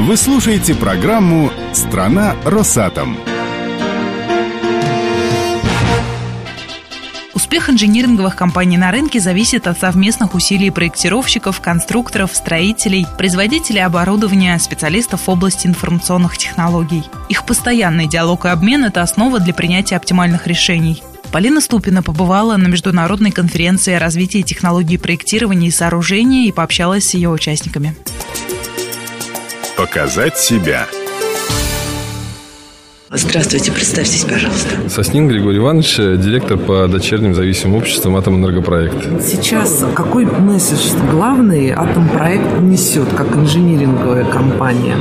Вы слушаете программу «Страна Росатом». Успех инжиниринговых компаний на рынке зависит от совместных усилий проектировщиков, конструкторов, строителей, производителей оборудования, специалистов в области информационных технологий. Их постоянный диалог и обмен – это основа для принятия оптимальных решений. Полина Ступина побывала на международной конференции о развитии технологий проектирования и сооружения и пообщалась с ее участниками. Показать себя – Здравствуйте, представьтесь, пожалуйста. Соснин Григорий Иванович, директор по дочерним зависимым обществам «Атомэнергопроект». Сейчас какой месседж главный «Атомпроект» несет, как инжиниринговая компания?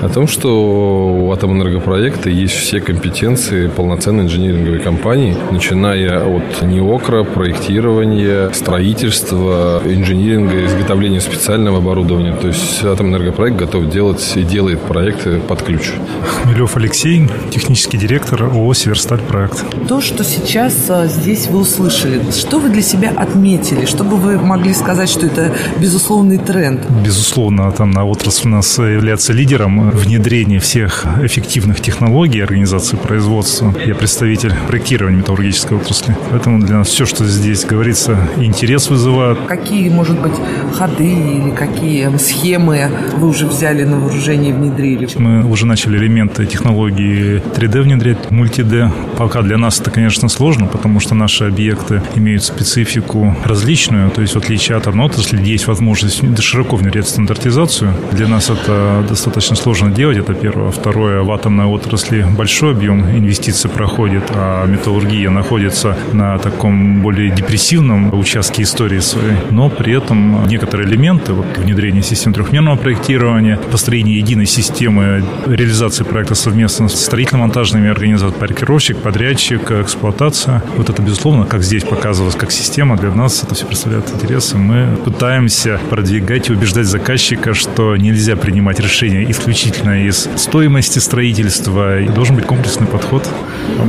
О том, что у Атомэнергопроекта есть все компетенции полноценной инжиниринговой компании, начиная от неокра, проектирования, строительства, инжиниринга, изготовления специального оборудования. То есть Атомэнергопроект готов делать и делает проекты под ключ. Хмелев Алексей, технический директор ООО «Северсталь проект». То, что сейчас а, здесь вы услышали, что вы для себя отметили? Что бы вы могли сказать, что это безусловный тренд? Безусловно, там на отрасль у нас является лидером внедрение всех эффективных технологий организации производства. Я представитель проектирования металлургической отрасли. Поэтому для нас все, что здесь говорится, интерес вызывает. Какие, может быть, ходы или какие схемы вы уже взяли на вооружение и внедрили? Мы уже начали элементы технологии 3D внедрять, мульти-D. Пока для нас это, конечно, сложно, потому что наши объекты имеют специфику различную. То есть, в отличие от одной отрасли, есть возможность широко внедрять стандартизацию. Для нас это достаточно сложно сложно делать, это первое. Второе, в атомной отрасли большой объем инвестиций проходит, а металлургия находится на таком более депрессивном участке истории своей. Но при этом некоторые элементы, вот внедрение систем трехмерного проектирования, построение единой системы реализации проекта совместно с строительно-монтажными организациями, паркировщик, подрядчик, эксплуатация. Вот это, безусловно, как здесь показывалось, как система, для нас это все представляет интересы. Мы пытаемся продвигать и убеждать заказчика, что нельзя принимать решения исключительно исключительно из стоимости строительства. И должен быть комплексный подход.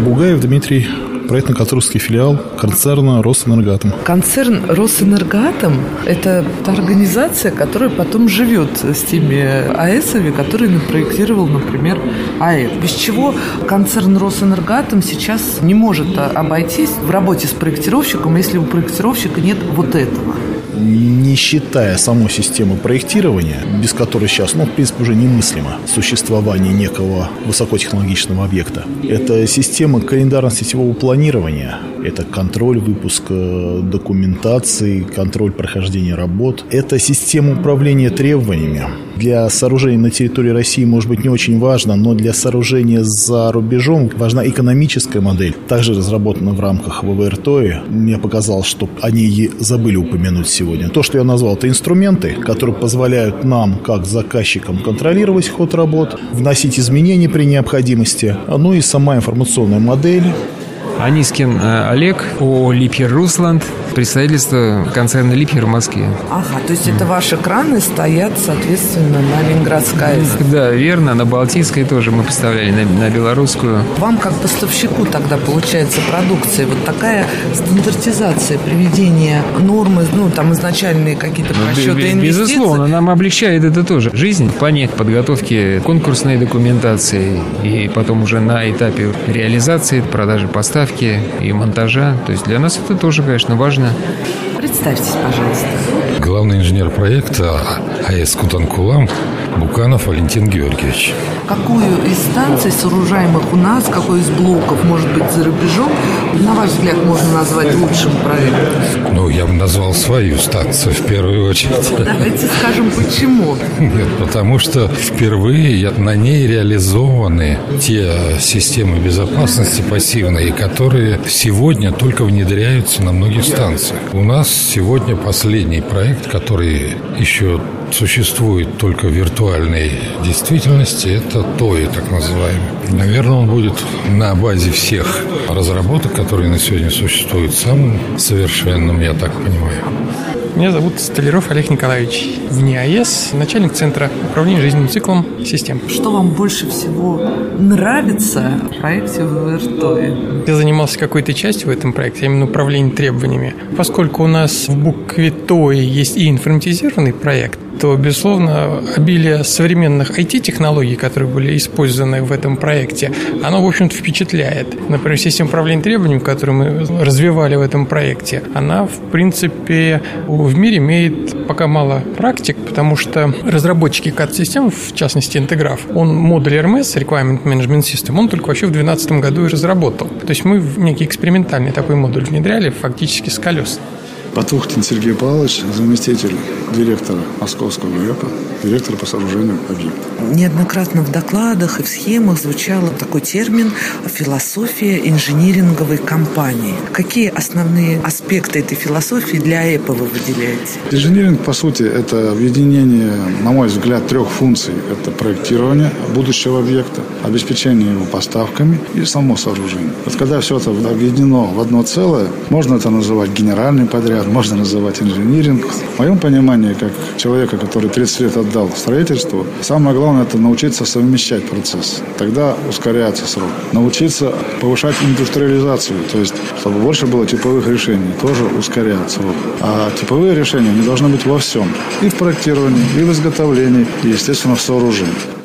Бугаев Дмитрий, проектно-конструкторский филиал концерна «Росэнергатом». Концерн «Росэнергатом» – это та организация, которая потом живет с теми АЭСами, которые напроектировал, например, АЭС. Без чего концерн «Росэнергатом» сейчас не может обойтись в работе с проектировщиком, если у проектировщика нет вот этого – не считая саму систему проектирования, без которой сейчас, ну, в принципе, уже немыслимо существование некого высокотехнологичного объекта. Это система календарно-сетевого планирования, это контроль выпуска документации, контроль прохождения работ. Это система управления требованиями. Для сооружений на территории России, может быть, не очень важно, но для сооружения за рубежом важна экономическая модель, также разработана в рамках ВВРТОИ. Мне показалось, что они забыли упомянуть сегодня. То, что я назвал, это инструменты, которые позволяют нам, как заказчикам, контролировать ход работ, вносить изменения при необходимости, ну и сама информационная модель, Анискин э, Олег, ООО «Липьер Русланд», представительство концерна «Липьер» в Москве. Ага, то есть это ваши краны стоят, соответственно, на Ленинградской АЭС? Да, верно, на Балтийской тоже мы поставляли, на, на белорусскую. Вам как поставщику тогда получается продукция, вот такая стандартизация, приведение нормы, ну, там изначальные какие-то ну, расчеты инвестиций? Безусловно, нам облегчает это тоже. Жизнь в плане подготовки конкурсной документации и потом уже на этапе реализации, продажи поставки и монтажа. То есть для нас это тоже, конечно, важно. важно. Представьтесь, пожалуйста. Главный инженер проекта АЭС Кутанкулам Буканов Валентин Георгиевич. Какую из станций, сооружаемых у нас, какой из блоков, может быть, за рубежом, на ваш взгляд, можно назвать лучшим проектом? Ну, я бы назвал свою станцию в первую очередь. Давайте скажем, почему. Нет, потому что впервые на ней реализованы те системы безопасности пассивные, которые сегодня только внедряются на многих станциях. У нас сегодня последний проект, который еще существует только в виртуальной действительности, это ТОИ, так называемый. Наверное, он будет на базе всех разработок, которые на сегодня существуют, самым совершенным, я так понимаю. Меня зовут Столяров Олег Николаевич. В НИАЭС, начальник Центра управления жизненным циклом систем. Что вам больше всего нравится в проекте ВРТОИ? Я занимался какой-то частью в этом проекте, именно управлением требованиями. Поскольку у нас в букве ТОИ есть и информатизированный проект, то, безусловно, обилие современных IT-технологий, которые были использованы в этом проекте, оно, в общем-то, впечатляет. Например, система управления требованиями, которую мы развивали в этом проекте, она, в принципе, в мире имеет пока мало практик, потому что разработчики CAD-систем, в частности, Интеграф, он модуль RMS, Requirement Management System, он только вообще в 2012 году и разработал. То есть мы некий экспериментальный такой модуль внедряли фактически с колес. Потухтин Сергей Павлович, заместитель директора Московского ГЭПа, директор по сооружению объекта. Неоднократно в докладах и в схемах звучал такой термин «философия инжиниринговой компании». Какие основные аспекты этой философии для ЭПа вы выделяете? Инжиниринг, по сути, это объединение, на мой взгляд, трех функций. Это проектирование будущего объекта, обеспечение его поставками и само сооружение. Вот когда все это объединено в одно целое, можно это называть генеральный подряд, можно называть инжиниринг. В моем понимании, как человека, который 30 лет отдал строительству, самое главное – это научиться совмещать процесс. Тогда ускоряется срок. Научиться повышать индустриализацию, то есть, чтобы больше было типовых решений, тоже ускоряет срок. А типовые решения не должны быть во всем. И в проектировании, и в изготовлении, и, естественно, в сооружении.